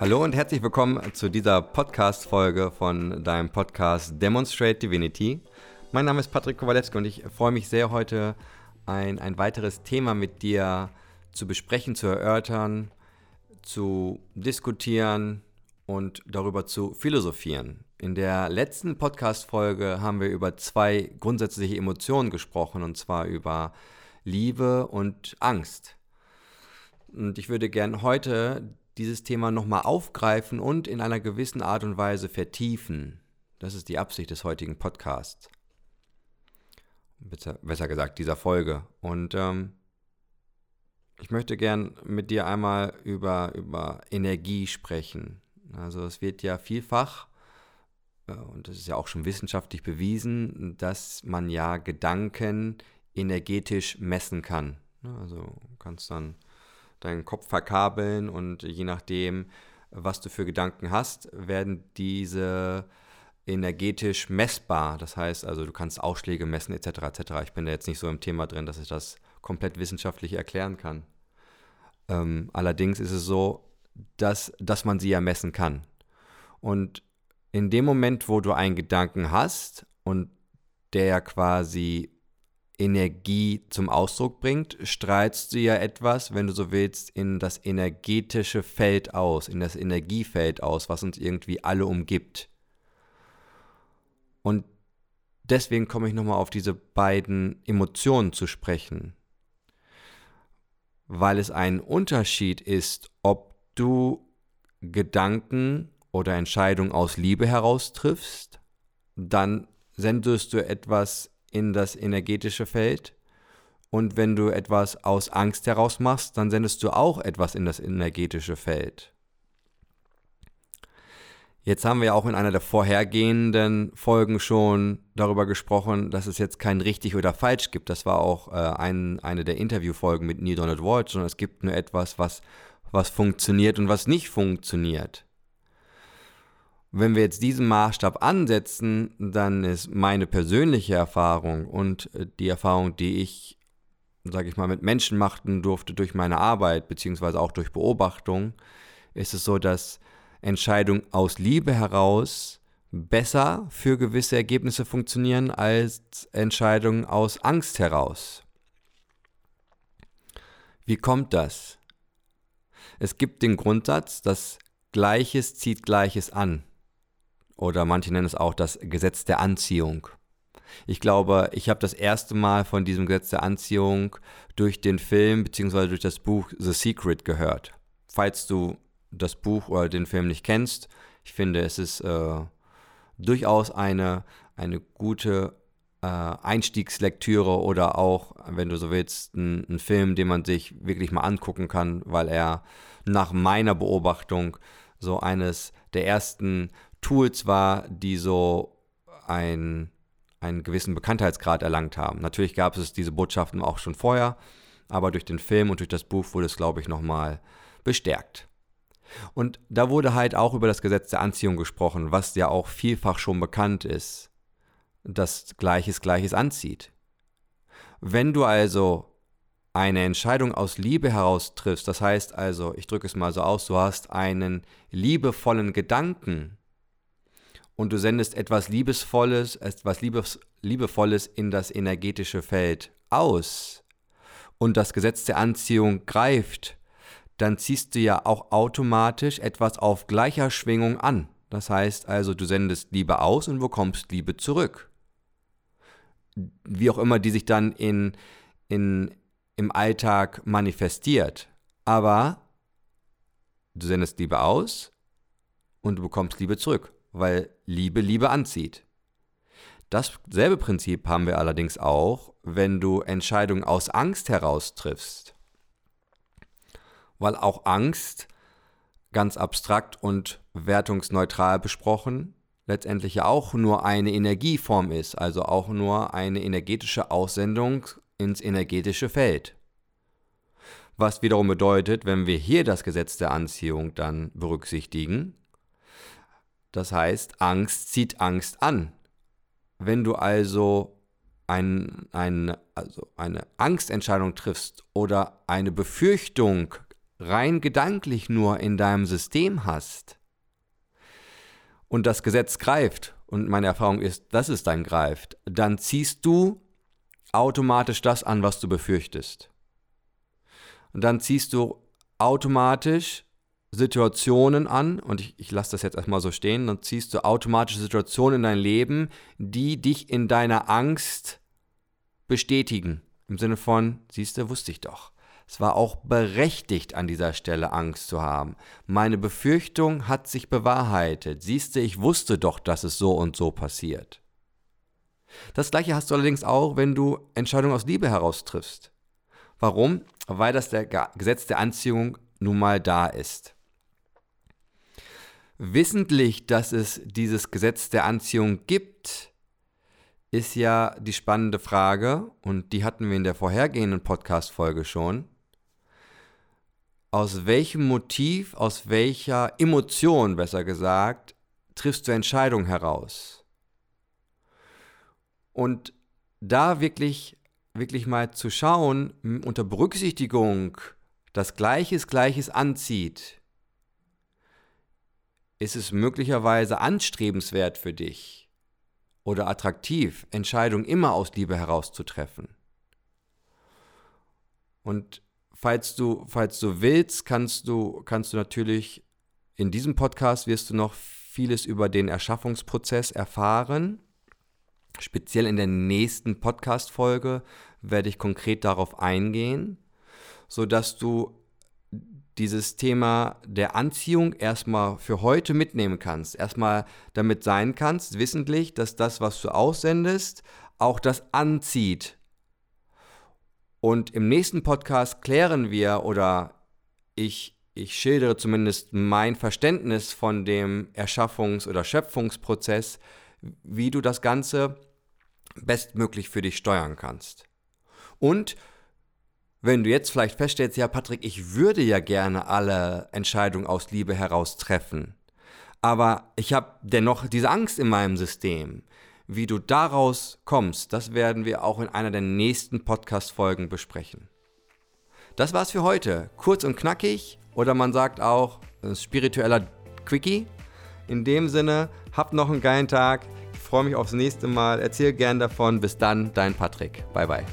Hallo und herzlich willkommen zu dieser Podcast-Folge von deinem Podcast Demonstrate Divinity. Mein Name ist Patrick Kowaletzki und ich freue mich sehr, heute ein, ein weiteres Thema mit dir zu besprechen, zu erörtern, zu diskutieren und darüber zu philosophieren. In der letzten Podcast-Folge haben wir über zwei grundsätzliche Emotionen gesprochen, und zwar über Liebe und Angst. Und ich würde gern heute dieses Thema nochmal aufgreifen und in einer gewissen Art und Weise vertiefen. Das ist die Absicht des heutigen Podcasts. Besser gesagt, dieser Folge. Und ähm, ich möchte gern mit dir einmal über, über Energie sprechen. Also es wird ja vielfach äh, und das ist ja auch schon wissenschaftlich bewiesen, dass man ja Gedanken energetisch messen kann. Also du kannst dann deinen Kopf verkabeln und je nachdem, was du für Gedanken hast, werden diese energetisch messbar. Das heißt also, du kannst Ausschläge messen etc. etc. Ich bin da jetzt nicht so im Thema drin, dass ich das komplett wissenschaftlich erklären kann. Ähm, allerdings ist es so, dass, dass man sie ja messen kann. Und in dem Moment, wo du einen Gedanken hast und der quasi Energie zum Ausdruck bringt, strahlst du ja etwas, wenn du so willst, in das energetische Feld aus, in das Energiefeld aus, was uns irgendwie alle umgibt. Und deswegen komme ich nochmal auf diese beiden Emotionen zu sprechen. Weil es ein Unterschied ist, ob du Gedanken oder Entscheidung aus Liebe heraus triffst, dann sendest du etwas in das energetische Feld. Und wenn du etwas aus Angst heraus machst, dann sendest du auch etwas in das energetische Feld. Jetzt haben wir auch in einer der vorhergehenden Folgen schon darüber gesprochen, dass es jetzt kein richtig oder falsch gibt. Das war auch äh, ein, eine der Interviewfolgen mit Neil Donald Walsh, sondern es gibt nur etwas, was, was funktioniert und was nicht funktioniert. Wenn wir jetzt diesen Maßstab ansetzen, dann ist meine persönliche Erfahrung und äh, die Erfahrung, die ich, sage ich mal, mit Menschen machen durfte durch meine Arbeit, beziehungsweise auch durch Beobachtung, ist es so, dass Entscheidungen aus Liebe heraus besser für gewisse Ergebnisse funktionieren als Entscheidungen aus Angst heraus. Wie kommt das? Es gibt den Grundsatz, dass Gleiches zieht Gleiches an oder manche nennen es auch das Gesetz der Anziehung. Ich glaube, ich habe das erste Mal von diesem Gesetz der Anziehung durch den Film bzw. durch das Buch The Secret gehört. Falls du das Buch oder den Film nicht kennst, ich finde, es ist äh, durchaus eine, eine gute äh, Einstiegslektüre oder auch, wenn du so willst, ein, ein Film, den man sich wirklich mal angucken kann, weil er nach meiner Beobachtung so eines der ersten Tools war, die so ein, einen gewissen Bekanntheitsgrad erlangt haben. Natürlich gab es diese Botschaften auch schon vorher, aber durch den Film und durch das Buch wurde es, glaube ich, nochmal bestärkt. Und da wurde halt auch über das Gesetz der Anziehung gesprochen, was ja auch vielfach schon bekannt ist, dass Gleiches Gleiches anzieht. Wenn du also eine Entscheidung aus Liebe heraus triffst, das heißt also, ich drücke es mal so aus, du hast einen liebevollen Gedanken, und du sendest etwas Liebesvolles, etwas Liebes, Liebevolles in das energetische Feld aus und das Gesetz der Anziehung greift, dann ziehst du ja auch automatisch etwas auf gleicher Schwingung an. Das heißt also, du sendest Liebe aus und bekommst Liebe zurück. Wie auch immer die sich dann in, in, im Alltag manifestiert. Aber du sendest Liebe aus und du bekommst Liebe zurück weil Liebe Liebe anzieht. Dasselbe Prinzip haben wir allerdings auch, wenn du Entscheidungen aus Angst heraus triffst. Weil auch Angst, ganz abstrakt und wertungsneutral besprochen, letztendlich ja auch nur eine Energieform ist, also auch nur eine energetische Aussendung ins energetische Feld. Was wiederum bedeutet, wenn wir hier das Gesetz der Anziehung dann berücksichtigen, das heißt, Angst zieht Angst an. Wenn du also, ein, ein, also eine Angstentscheidung triffst oder eine Befürchtung rein gedanklich nur in deinem System hast und das Gesetz greift, und meine Erfahrung ist, dass es dann greift, dann ziehst du automatisch das an, was du befürchtest. Und dann ziehst du automatisch Situationen an, und ich, ich lasse das jetzt erstmal so stehen, dann ziehst du automatisch Situationen in dein Leben, die dich in deiner Angst bestätigen. Im Sinne von, siehst du, wusste ich doch. Es war auch berechtigt, an dieser Stelle Angst zu haben. Meine Befürchtung hat sich bewahrheitet. Siehst du, ich wusste doch, dass es so und so passiert. Das gleiche hast du allerdings auch, wenn du Entscheidungen aus Liebe heraus triffst. Warum? Weil das der Gesetz der Anziehung nun mal da ist. Wissentlich, dass es dieses Gesetz der Anziehung gibt, ist ja die spannende Frage, und die hatten wir in der vorhergehenden Podcast-Folge schon aus welchem Motiv, aus welcher Emotion, besser gesagt, triffst du Entscheidungen heraus? Und da wirklich, wirklich mal zu schauen, unter Berücksichtigung, dass Gleiches Gleiches anzieht, ist es möglicherweise anstrebenswert für dich oder attraktiv, Entscheidungen immer aus Liebe herauszutreffen. Und falls du, falls du willst, kannst du, kannst du natürlich in diesem Podcast wirst du noch vieles über den Erschaffungsprozess erfahren. Speziell in der nächsten Podcast-Folge werde ich konkret darauf eingehen, sodass du dieses Thema der Anziehung erstmal für heute mitnehmen kannst. Erstmal damit sein kannst, wissentlich, dass das, was du aussendest, auch das anzieht, und im nächsten Podcast klären wir oder ich, ich schildere zumindest mein Verständnis von dem Erschaffungs- oder Schöpfungsprozess, wie du das Ganze bestmöglich für dich steuern kannst. Und wenn du jetzt vielleicht feststellst, ja Patrick, ich würde ja gerne alle Entscheidungen aus Liebe heraus treffen, aber ich habe dennoch diese Angst in meinem System. Wie du daraus kommst, das werden wir auch in einer der nächsten Podcast-Folgen besprechen. Das war's für heute. Kurz und knackig oder man sagt auch spiritueller Quickie. In dem Sinne, habt noch einen geilen Tag. Ich freue mich aufs nächste Mal. Erzähl gern davon. Bis dann, dein Patrick. Bye, bye.